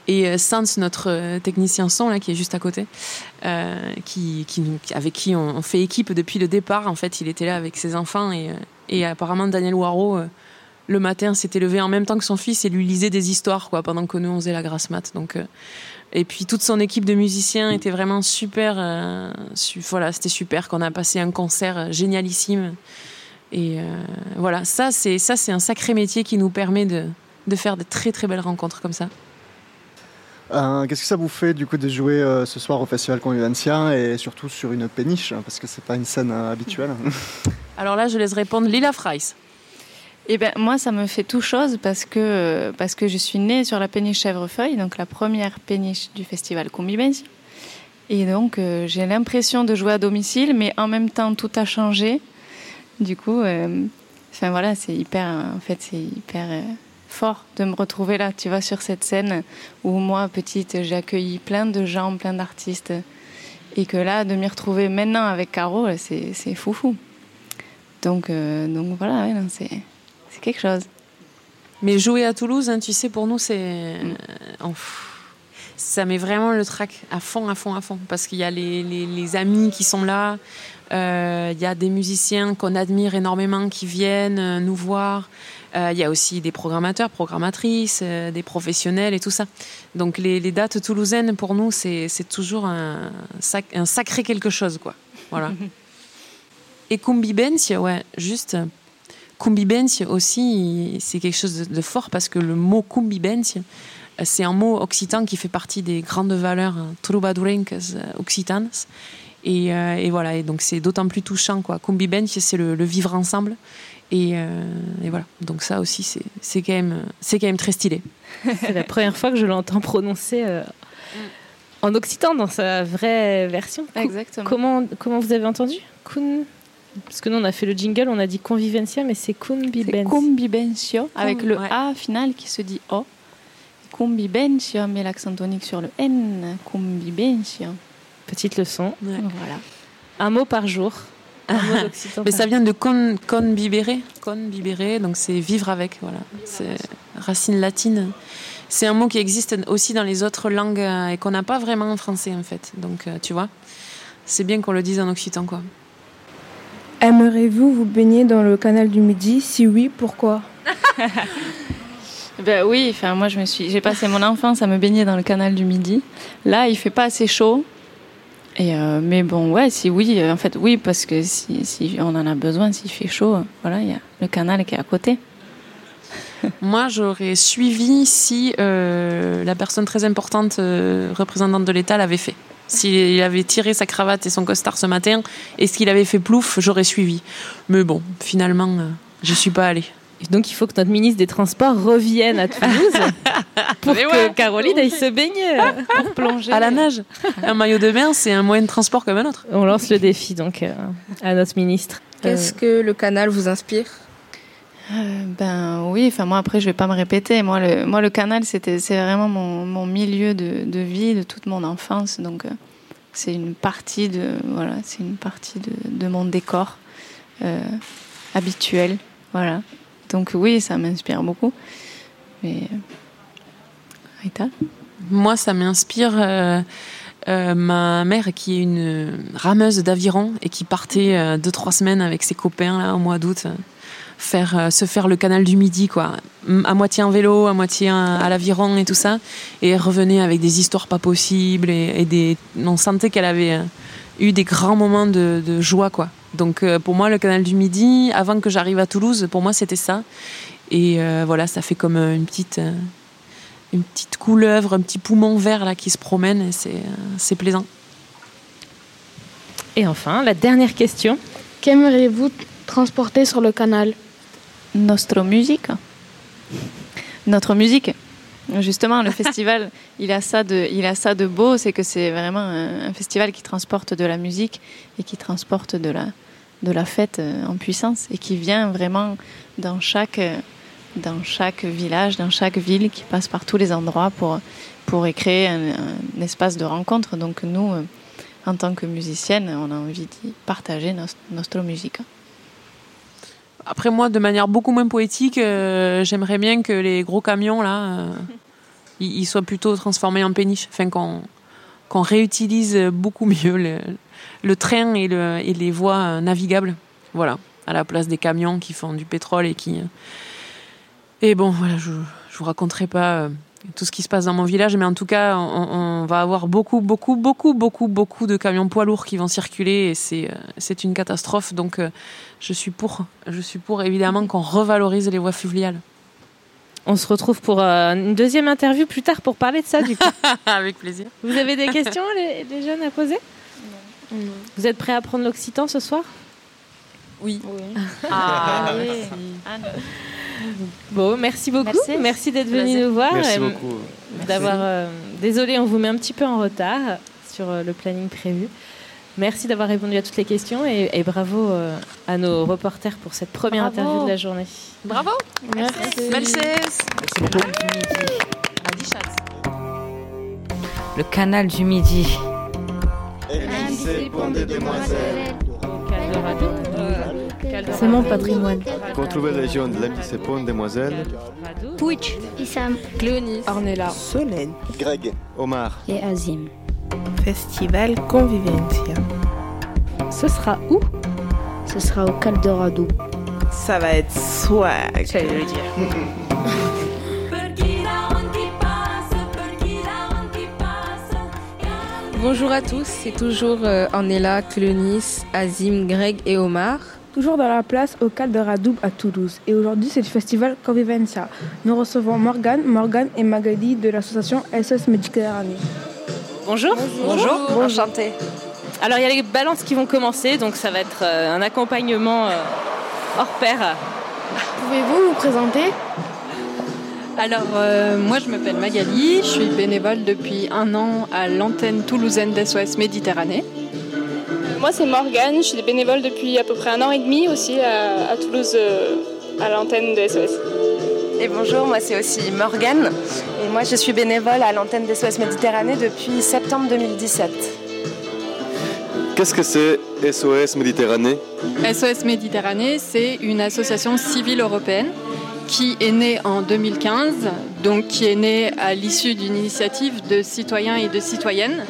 Et euh, Sans, notre euh, technicien son, là, qui est juste à côté, euh, qui, qui avec qui on, fait équipe depuis le départ. En fait, il était là avec ses enfants et, euh, et apparemment Daniel Waro, euh, le matin, s'était levé en même temps que son fils et lui lisait des histoires quoi, pendant que nous on faisait la grasse mat. Donc, euh, et puis toute son équipe de musiciens était vraiment super. euh, su- voilà, c'était super qu'on a passé un concert génialissime. Et euh, voilà, ça c'est ça c'est un sacré métier qui nous permet de, de faire de très très belles rencontres comme ça. Euh, Qu'est-ce que ça vous fait du coup de jouer euh, ce soir au Festival Convivencia et surtout sur une péniche hein, parce que c'est pas une scène habituelle? Alors là, je laisse répondre Lila Fries. Eh ben, moi, ça me fait tout chose parce que, parce que je suis née sur la péniche Chèvrefeuille, donc la première péniche du festival Convivencia. Et donc, euh, j'ai l'impression de jouer à domicile, mais en même temps, tout a changé. Du coup, euh, enfin voilà, c'est hyper, en fait, c'est hyper euh, fort de me retrouver là, tu vois, sur cette scène où moi, petite, j'ai accueilli plein de gens, plein d'artistes. Et que là, de m'y retrouver maintenant avec Caro, c'est c'est foufou. Donc, euh, donc voilà, ouais, c'est quelque chose. Mais jouer à Toulouse, hein, tu sais, pour nous, c'est. pff, ça met vraiment le track à fond, à fond, à fond. Parce qu'il y a les, les- les amis qui sont là, euh, il y a des musiciens qu'on admire énormément qui viennent euh, nous voir. Euh, Il y a aussi des programmateurs, programmatrices, euh, des professionnels et tout ça. Donc les, les dates toulousaines, pour nous, c'est c'est toujours un, sac- un sacré quelque chose, quoi. Voilà. et Kumbibensia, ouais, juste. Kumbibensia aussi, c'est quelque chose de, fort parce que le mot Kumbibensia, euh, c'est un mot occitan qui fait partie des grandes valeurs euh, troubadourincas euh, occitanes. Et, euh, et voilà, et donc c'est d'autant plus touchant. Quoi. Kumbibensia, c'est le, le vivre ensemble. Et, euh, et voilà, donc ça aussi, c'est c'est quand, même- c'est quand même très stylé. C'est la première fois que je l'entends prononcer euh, en occitan dans sa vraie version. Exactement. Comment, comment vous avez entendu? Kun... Parce que nous, on a fait le jingle, on a dit convivencia, mais c'est C'est convivencia. Convivencio, avec le ouais. A final qui se dit O. Convivencio, met l'accent tonique sur le N. Convivencio. Petite leçon. Ouais. Voilà. Un mot par jour. Un mot d'occitan Mais ça vient de con, convivere, convivere, donc c'est vivre avec, voilà. C'est racine latine. C'est un mot qui existe aussi dans les autres langues euh, et qu'on n'a pas vraiment en français en fait. Donc euh, tu vois, c'est bien qu'on le dise en occitan quoi. Aimeriez-vous vous baigner dans le canal du Midi? Si oui, pourquoi? Ben oui, enfin moi je me suis, j'ai passé mon enfance à me baigner dans le canal du Midi. Là, il fait pas assez chaud. Et euh, mais bon, ouais, si oui, euh, en fait oui, parce que si, si on en a besoin, s'il fait chaud, voilà, il y a le canal qui est à côté. Moi, j'aurais suivi si euh, la personne très importante euh, représentante de l'État l'avait fait. S'il avait tiré sa cravate et son costard ce matin, et ce qu'il avait fait plouf, j'aurais suivi. Mais bon, finalement, euh, je suis pas allée. Et donc, il faut que notre ministre des Transports revienne à Toulouse pour Mais que ouais. Caroline aille se baigner. Pour plonger. À la nage, un maillot de bain, c'est un moyen de transport comme un autre. On lance le défi donc euh, à notre ministre. Qu'est-ce que le canal vous inspire? Euh, ben oui, enfin moi après je vais pas me répéter. Moi le, canal c'était c'est vraiment mon, mon milieu de, de vie de toute mon enfance. Donc euh, c'est une partie de voilà c'est une partie de, de mon décor euh, habituel. Voilà. Donc oui ça m'inspire beaucoup. Mais Rita Moi, ça m'inspire ma mère qui est une rameuse d'aviron et qui partait deux trois semaines avec ses copains là au mois d'août faire euh, se faire le canal du Midi quoi à moitié en vélo à moitié à, à l'aviron et tout ça et revenait avec des histoires pas possibles et, et des on sentait qu'elle avait euh, eu des grands moments de, de joie quoi donc euh, pour moi le canal du Midi avant que j'arrive à Toulouse pour moi c'était ça et euh, voilà ça fait comme une petite une petite couleuvre, un petit poumon vert là qui se promène et c'est c'est plaisant. Et enfin, la dernière question. Qu'aimeriez-vous transporter sur le canal Nostro musique. Notre musique. Justement, le festival, il a ça de, il a ça de beau, c'est que c'est vraiment un, un festival qui transporte de la musique et qui transporte de la, de la fête euh, en puissance et qui vient vraiment dans chaque, dans chaque village, dans chaque ville, qui passe par tous les endroits pour, pour y créer un, un espace de rencontre. Donc nous, euh, en tant que musicienne, on a envie d'y partager Nostro musique. Après moi, de manière beaucoup moins poétique, euh, j'aimerais bien que les gros camions là, euh, ils, soient plutôt transformés en péniches, enfin qu'on qu'on réutilise beaucoup mieux le, train et, le, et les voies euh, navigables, voilà, à la place des camions qui font du pétrole et qui. Et bon, voilà, je je vous raconterai pas tout ce qui se passe dans mon village, mais en tout cas, on, on va avoir beaucoup, beaucoup, beaucoup, beaucoup, beaucoup de camions poids lourds qui vont circuler et c'est euh, c'est une catastrophe. Donc, euh, je suis pour, je suis pour évidemment qu'on revalorise les voies fluviales. On se retrouve pour euh, une deuxième interview plus tard pour parler de ça. Du coup. Avec plaisir. Vous avez des questions, les, les jeunes, à poser? Vous êtes prêts à prendre l'occitan ce soir? Oui. Ah, Bon, merci beaucoup. Merci. Merci, d'être venu nous voir. Merci et beaucoup. D'avoir. euh, désolé, on vous met un petit peu en retard sur euh, le planning prévu. Merci d'avoir répondu à toutes les questions et, et bravo euh, à nos reporters pour cette première Bravo. interview de la journée. Bravo. Merci. Merci. Le canal du Midi. C'est mon patrimoine. Retrouvez les jeunes de l'MJC Pont Demoiselles, Pouch, Issam Cléonis. Ornella. Solène. Greg. Omar. et Azim. Festival Convivencia. Ce sera où? Ce sera au Cal Dorado. Ça va être swag. J'allais le dire. Bonjour à tous, c'est toujours euh, Ornella, Cléonis, Azim, Greg et Omar. Toujours dans la place au Cal de Radoub à Toulouse. Et aujourd'hui, c'est le festival Convivencia. Nous recevons Morgane, Morgane et Magali de l'association SOS Méditerranée. Bonjour. Bonjour. Enchantée. Alors, il y a les balances qui vont commencer, donc ça va être euh, un accompagnement euh, hors pair. Pouvez-vous vous présenter? Alors, euh, moi, je m'appelle Magali, je suis bénévole depuis un an à l'antenne toulousaine d'SOS Méditerranée. Moi, c'est Morgane, je suis bénévole depuis à peu près un an et demi aussi à, à Toulouse, euh, à l'antenne de SOS. Et bonjour, moi c'est aussi Morgane. Et moi je suis bénévole à l'antenne des SOS Méditerranée depuis septembre 2017. Qu'est-ce que c'est SOS Méditerranée? SOS Méditerranée, c'est une association civile européenne qui est née en 2015, donc qui est née à l'issue d'une initiative de citoyens et de citoyennes.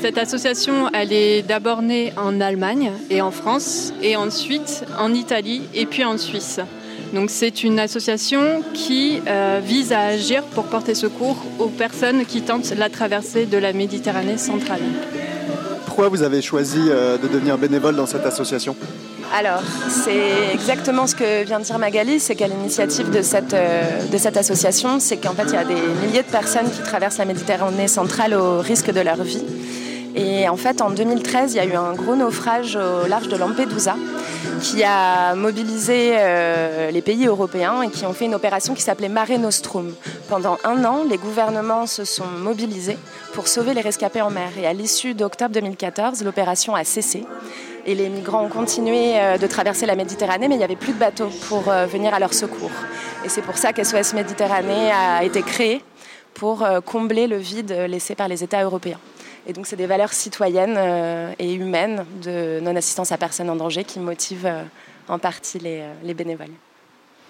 Cette association, elle est d'abord née en Allemagne et en France, et ensuite en Italie et puis en Suisse. Donc c'est une association qui euh, vise à agir pour porter secours aux personnes qui tentent la traversée de la Méditerranée centrale. Pourquoi vous avez choisi euh, de devenir bénévole dans cette association? Alors, c'est exactement ce que vient de dire Magali, c'est qu'à l'initiative de cette, euh, de cette association, c'est qu'en fait il y a des milliers de personnes qui traversent la Méditerranée centrale au risque de leur vie. Et en fait, en 2013, il y a eu un gros naufrage au large de Lampedusa qui a mobilisé euh, les pays européens et qui ont fait une opération qui s'appelait Mare Nostrum. Pendant un an, les gouvernements se sont mobilisés pour sauver les rescapés en mer. Et à l'issue d'octobre 2014, l'opération a cessé. Et les migrants ont continué euh, de traverser la Méditerranée, mais il n'y avait plus de bateaux pour euh, venir à leur secours. Et c'est pour ça qu'SOS Méditerranée a été créé pour combler le vide laissé par les États européens. Et donc, c'est des valeurs citoyennes euh, et humaines de non-assistance à personne en danger qui motivent euh, en partie les, euh, les bénévoles.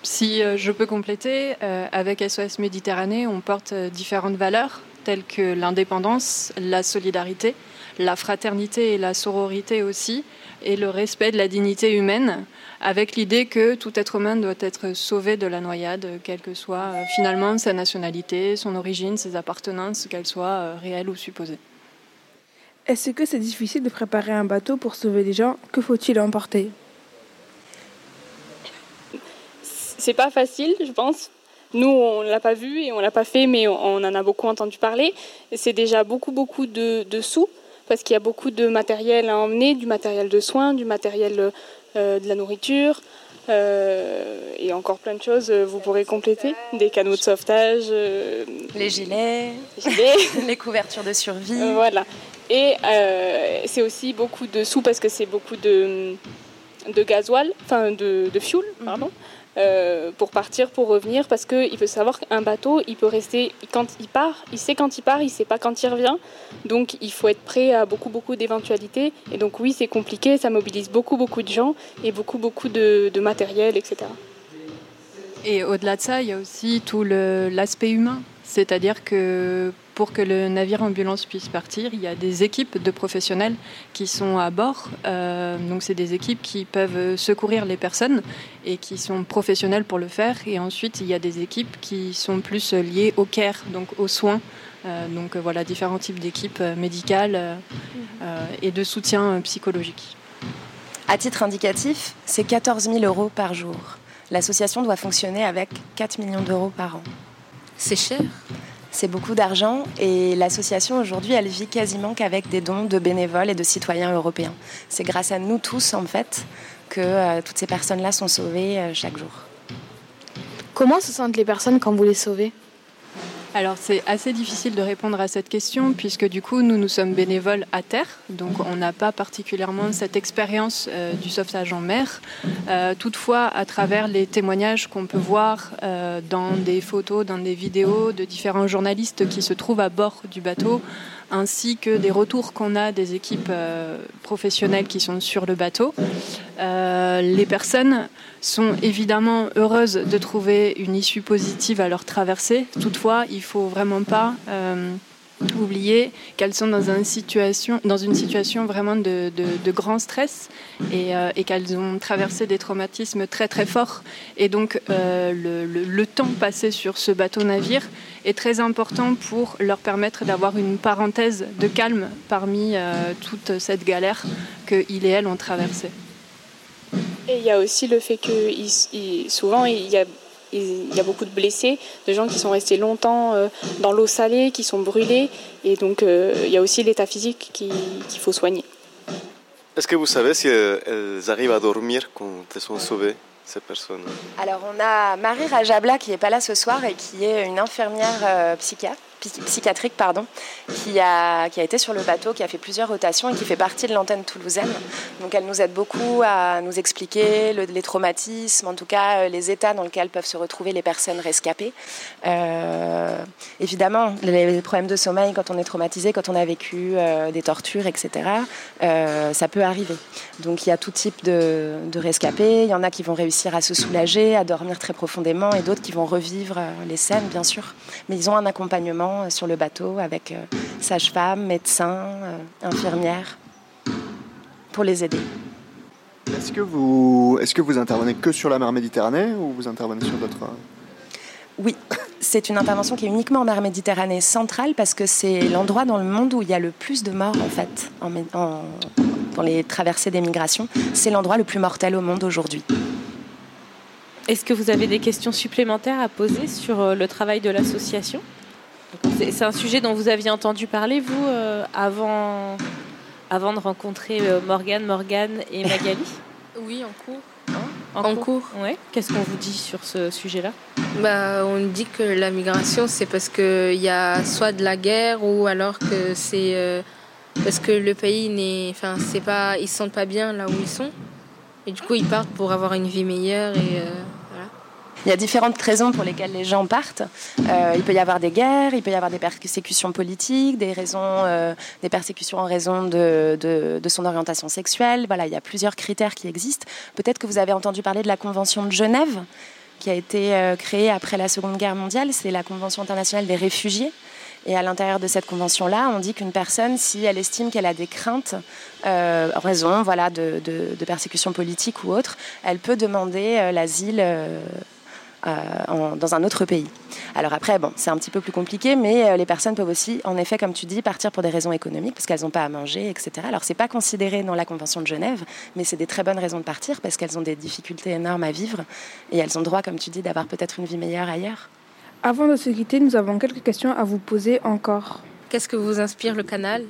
Si je peux compléter, avec SOS Méditerranée, on porte différentes valeurs telles que l'indépendance, la solidarité la fraternité et la sororité aussi, et le respect de la dignité humaine, avec l'idée que tout être humain doit être sauvé de la noyade, quelle que soit finalement sa nationalité, son origine, ses appartenances, qu'elles soient réelles ou supposées. Est-ce que c'est difficile de préparer un bateau pour sauver des gens? Que faut-il emporter? C'est pas facile, je pense. Nous, on l'a pas vu et on l'a pas fait, mais on en a beaucoup entendu parler. C'est déjà beaucoup, beaucoup de, de sous parce qu'il y a beaucoup de matériel à emmener, du matériel de soins, du matériel euh, de la nourriture euh, et encore plein de choses. euh, Vous pourrez compléter des canaux de sauvetage, euh, Les gilets, les couvertures de survie. Euh, voilà. Et euh, c'est aussi beaucoup de sous parce que c'est beaucoup de, de gasoil, enfin de, de fuel, pardon, euh, pour partir, pour revenir. Parce qu'il faut savoir qu'un bateau, il peut rester, quand il part, il sait quand il part, il sait pas quand il revient. Donc il faut être prêt à beaucoup, beaucoup d'éventualités. Et donc oui, c'est compliqué, ça mobilise beaucoup, beaucoup de gens et beaucoup, beaucoup de, de matériel, etc. Et au-delà de ça, il y a aussi tout l'aspect humain. C'est-à-dire que pour que le navire ambulance puisse partir, il y a des équipes de professionnels qui sont à bord. Euh, donc, c'est des équipes qui peuvent secourir les personnes et qui sont professionnelles pour le faire. Et ensuite, il y a des équipes qui sont plus liées au care, donc aux soins. Euh, donc, euh, voilà, différents types d'équipes médicales euh, et de soutien psychologique. À titre indicatif, c'est 14 000 euros par jour. L'association doit fonctionner avec 4 millions d'euros par an. C'est cher. C'est beaucoup d'argent et l'association aujourd'hui, elle vit quasiment qu'avec des dons de bénévoles et de citoyens européens. C'est grâce à nous tous, en fait, que euh, toutes ces personnes-là sont sauvées euh, chaque jour. Comment se sentent les personnes quand vous les sauvez? Alors c'est assez difficile de répondre à cette question puisque du coup nous nous sommes bénévoles à terre, donc on n'a pas particulièrement cette expérience euh, du sauvetage en mer. Euh, toutefois, à travers les témoignages qu'on peut voir euh, dans des photos, dans des vidéos de différents journalistes qui se trouvent à bord du bateau, ainsi que des retours qu'on a des équipes euh, professionnelles qui sont sur le bateau. Euh, les personnes sont évidemment heureuses de trouver une issue positive à leur traversée. Toutefois, il faut vraiment pas euh, oublier qu'elles sont dans une situation, vraiment de, grand stress et, euh, et qu'elles ont traversé des traumatismes très très forts. Et donc euh, le, temps passé sur ce bateau-navire est très important pour leur permettre d'avoir une parenthèse de calme parmi euh, toute cette galère que il et elle ont traversée. Et il y a aussi le fait que souvent il y a, il y a beaucoup de blessés, de gens qui sont restés longtemps euh, dans l'eau salée, qui sont brûlés. Et donc euh, il y a aussi l'état physique qui- qu'il faut soigner. Est-ce que vous savez si elles elles arrivent à dormir quand elles sont sauvées, ces personnes? Alors, on a Marie Rajabla qui n'est pas là ce soir et qui est une infirmière euh, psychiatre psy- psychiatrique pardon, qui a, qui a été sur le bateau, qui a fait plusieurs rotations et qui fait partie de l'antenne toulousaine. Donc elle nous aide beaucoup à nous expliquer le- les traumatismes, en tout cas euh, les états dans lesquels peuvent se retrouver les personnes rescapées. Euh, évidemment, les, problèmes de sommeil quand on est traumatisé, quand on a vécu euh, des tortures, etc., ça peut arriver. Donc il y a tout type de, de rescapés. Il y en a qui vont réussir à se soulager, à dormir très profondément, et d'autres qui vont revivre les scènes, bien sûr. Mais ils ont un accompagnement euh, sur le bateau avec euh, sage-femme, médecin, euh, infirmière, pour les aider. Est-ce que, vous, est-ce que vous intervenez que sur la mer Méditerranée ou vous intervenez sur d'autres... Oui, c'est une intervention qui est uniquement en mer Méditerranée centrale parce que c'est l'endroit dans le monde où il y a le plus de morts en fait en mé- en- dans les traversées des migrations. C'est l'endroit le plus mortel au monde aujourd'hui. Est-ce que vous avez des questions supplémentaires à poser sur le travail de l'association? C'est un sujet dont vous aviez entendu parler, vous, euh, avant, avant de rencontrer euh, Morgane, Morgane et Magali Oui, en cours. En, cours, Ouais. Qu'est-ce qu'on vous dit sur ce sujet-là? Bah, on dit que la migration, c'est parce qu'il y a soit de la guerre ou alors que c'est euh, parce que le pays n'est. Enfin, c'est pas. Ils se sentent pas bien là où ils sont. Et du coup, ils partent pour avoir une vie meilleure et. Il y a différentes raisons pour lesquelles les gens partent. Euh, il peut y avoir des guerres, il peut y avoir des persécutions politiques, des raisons, euh, des persécutions en raison de, son orientation sexuelle. Voilà, il y a plusieurs critères qui existent. Peut-être que vous avez entendu parler de la Convention de Genève, qui a été euh, créée après la Seconde Guerre mondiale. C'est la Convention internationale des réfugiés. Et à l'intérieur de cette convention-là, on dit qu'une personne, si elle estime qu'elle a des craintes, raison voilà, de, de, de, persécution politique ou autre, elle peut demander l'asile en, dans un autre pays. Alors après, bon, c'est un petit peu plus compliqué, mais les personnes peuvent aussi, en effet, comme tu dis, partir pour des raisons économiques, parce qu'elles n'ont pas à manger, etc. Alors c'est pas considéré dans la Convention de Genève, mais c'est des très bonnes raisons de partir, parce qu'elles ont des difficultés énormes à vivre, et elles ont droit, comme tu dis, d'avoir peut-être une vie meilleure ailleurs. Avant de se quitter, nous avons quelques questions à vous poser encore. Qu'est-ce que vous inspire le canal?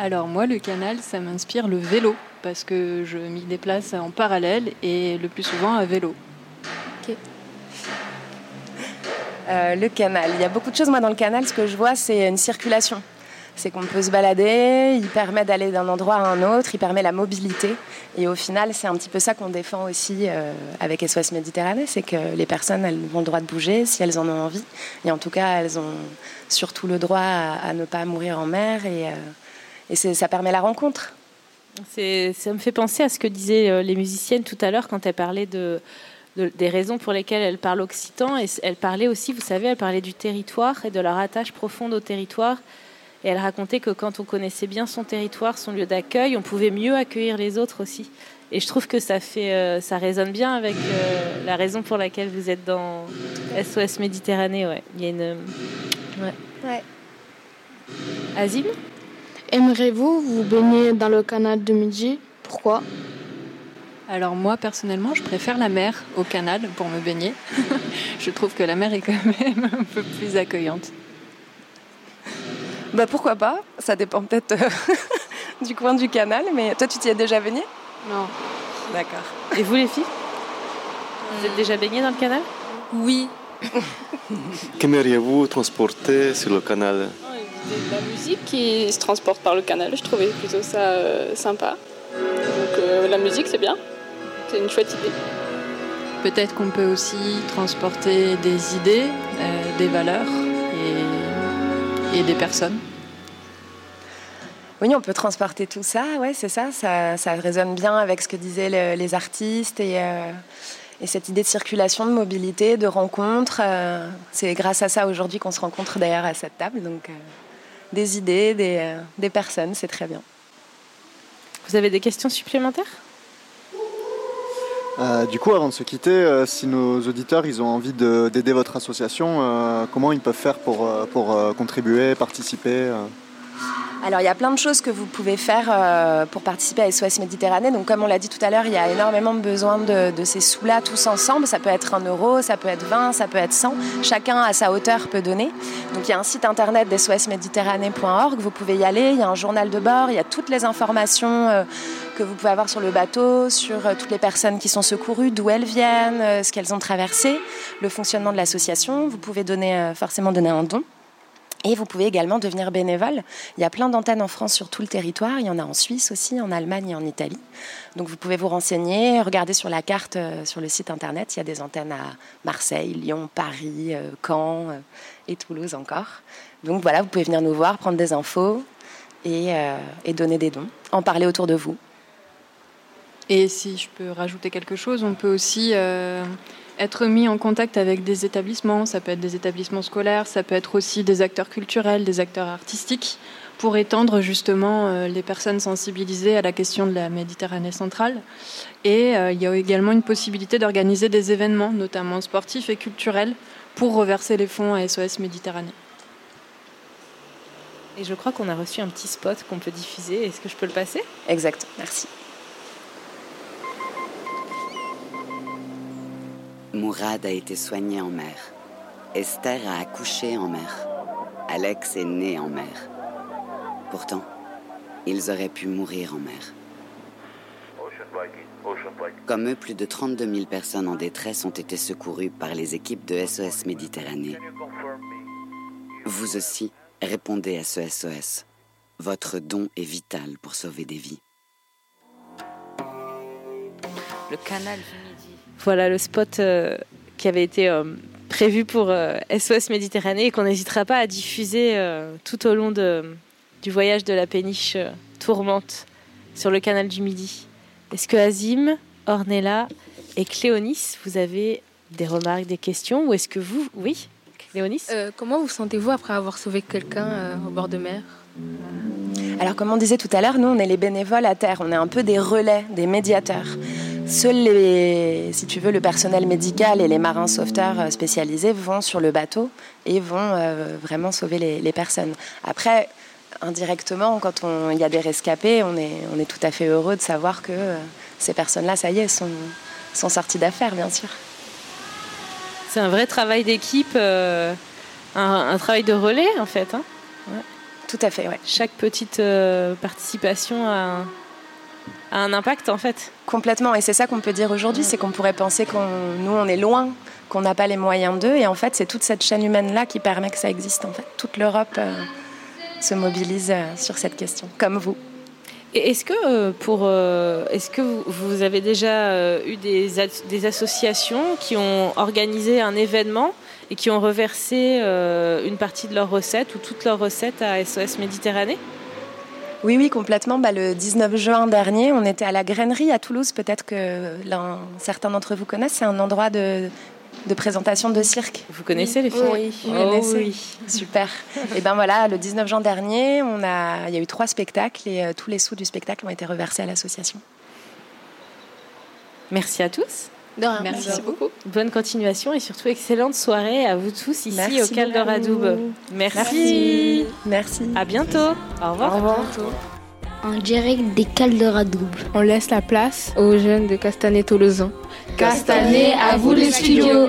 Alors moi, le canal, ça m'inspire le vélo, parce que je m'y déplace en parallèle et le plus souvent à vélo. Euh, le canal. Il y a beaucoup de choses. Moi, dans le canal, ce que je vois, c'est une circulation c'est qu'on peut se balader, il permet d'aller d'un endroit à un autre, il permet la mobilité. Et au final, c'est un petit peu ça qu'on défend aussi euh, avec SOS Méditerranée, c'est que les personnes, elles ont le droit de bouger si elles en ont envie. Et en tout cas, elles ont surtout le droit à, ne pas mourir en mer euh, et ça permet la rencontre. Ça me fait penser à ce que disaient euh, les musiciennes tout à l'heure quand elles parlaient de, de, des raisons pour lesquelles elles parlent occitan. Et elles parlaient aussi, vous savez, elles parlaient du territoire et de leur attache profonde au territoire. Et elle racontait que quand on connaissait bien son territoire, son lieu d'accueil, on pouvait mieux accueillir les autres aussi. Et je trouve que ça fait, euh, ça résonne bien avec euh, la raison pour laquelle vous êtes dans SOS Méditerranée. Ouais, il y a une. Ouais. ouais. Azim? Aimerez-vous vous baigner dans le canal de Midi Pourquoi? Alors moi personnellement, je préfère la mer au canal pour me baigner. je trouve que la mer est quand même un peu plus accueillante. Bah pourquoi pas? Ça dépend peut-être euh, du coin du canal, mais toi tu t'y es déjà baigné? Non. D'accord. Et vous les filles? Vous êtes déjà baignées dans le canal? Oui. Qu'aimeriez-vous transporter sur le canal? La musique qui se transporte par le canal, je trouvais plutôt ça euh, sympa. Donc euh, la musique c'est bien, c'est une chouette idée. Peut-être qu'on peut aussi transporter des idées, euh, des valeurs et, et des personnes. Oui, on peut transporter tout ça, ouais, c'est ça, ça, ça, résonne bien avec ce que disaient le, les artistes et, euh, et, cette idée de circulation, de mobilité, de rencontre. Euh, c'est grâce à ça aujourd'hui qu'on se rencontre d'ailleurs à cette table. Donc, euh, des idées, des, des personnes, c'est très bien. Vous avez des questions supplémentaires? Euh, du coup, avant de se quitter, euh, si nos auditeurs ils ont envie d'aider votre association, euh, comment ils peuvent faire pour, pour contribuer, participer alors il y a plein de choses que vous pouvez faire euh, pour participer à SOS Méditerranée. Donc comme on l'a dit tout à l'heure, il y a énormément de besoin de, de ces sous-là tous ensemble. Ça peut être 1 euro, ça peut être 20, ça peut être 100. Chacun à sa hauteur peut donner. Donc il y a un site internet d'SOSméditerranée.org, vous pouvez y aller. Il y a un journal de bord, il y a toutes les informations euh, que vous pouvez avoir sur le bateau, sur euh, toutes les personnes qui sont secourues, d'où elles viennent, ce qu'elles ont traversé, le fonctionnement de l'association. Vous pouvez donner, forcément donner un don. Et vous pouvez également devenir bénévole. Il y a plein d'antennes en France sur tout le territoire. Il y en a en Suisse aussi, en Allemagne et en Italie. Donc vous pouvez vous renseigner, regarder sur la carte, euh, sur le site internet. Il y a des antennes à Marseille, Lyon, Paris, euh, Caen euh, et Toulouse encore. Donc voilà, vous pouvez venir nous voir, prendre des infos et, donner des dons, en parler autour de vous. Et si je peux rajouter quelque chose, on peut aussi être mis en contact avec des établissements. Ça peut être des établissements scolaires, ça peut être aussi des acteurs culturels, des acteurs artistiques, pour étendre justement euh, les personnes sensibilisées à la question de la Méditerranée centrale. Et euh, il y a également une possibilité d'organiser des événements, notamment sportifs et culturels, pour reverser les fonds à SOS Méditerranée. Et je crois qu'on a reçu un petit spot qu'on peut diffuser. Est-ce que je peux le passer? Exact, merci. Mourad a été soigné en mer. Esther a accouché en mer. Alex est né en mer. Pourtant, ils auraient pu mourir en mer. Comme eux, plus de 32 000 personnes en détresse ont été secourues par les équipes de SOS Méditerranée. Vous aussi, répondez à ce SOS. Votre don est vital pour sauver des vies. Le canal. Voilà le spot euh, qui avait été euh, prévu pour euh, SOS Méditerranée et qu'on n'hésitera pas à diffuser euh, tout au long de, du voyage de la péniche euh, tourmente sur le canal du Midi. Est-ce que Azim, Ornella et Cléonis, vous avez des remarques, des questions ou est-ce que vous... Oui Léonis Euh, Comment vous sentez-vous après avoir sauvé quelqu'un euh, au bord de mer? Alors, comme on disait tout à l'heure, nous, on est les bénévoles à terre. On est un peu des relais, des médiateurs. Seuls les, si tu veux, le personnel médical et les marins sauveteurs euh, spécialisés vont sur le bateau et vont euh, vraiment sauver les, les personnes. Après, indirectement, quand il y a des rescapés, on est, on est tout à fait heureux de savoir que euh, ces personnes-là, ça y est, sont, sont sorties d'affaires, bien sûr. C'est un vrai travail d'équipe, euh, un, un travail de relais en fait. hein. Ouais. Tout à fait, ouais. Chaque petite participation a un, a un impact en fait. Complètement, et c'est ça qu'on peut dire aujourd'hui, c'est qu'on pourrait penser qu'on nous on est loin, qu'on n'a pas les moyens d'eux, et en fait c'est toute cette chaîne humaine là qui permet que ça existe. En fait, toute l'Europe euh, se mobilise euh, sur cette question, comme vous. Et est-ce que euh, pour, est-ce que vous, avez déjà eu des, as- des associations qui ont organisé un événement et qui ont reversé une partie de leurs recettes ou toutes leurs recettes à SOS Méditerranée? Oui, oui, complètement. Bah, le 19 juin dernier, on était à la Grainerie à Toulouse. Peut-être que certains d'entre vous connaissent. C'est un endroit de, de présentation de cirque. Vous connaissez les filles? Oui, vous Oh connaissez. oui. Super. et ben voilà, le 19 juin dernier, on a, il y a eu trois spectacles et euh, tous les sous du spectacle ont été reversés à l'association. Merci à tous. De rien. Merci, beaucoup. Bonne continuation et surtout excellente soirée à vous tous ici Merci au Cal de beaucoup. Radoub. Merci. Merci. À bientôt. Au revoir. Au revoir. En direct des Cales de Radoub. On laisse la place aux jeunes de Castanet Tolosan. Castanet, à vous les studios.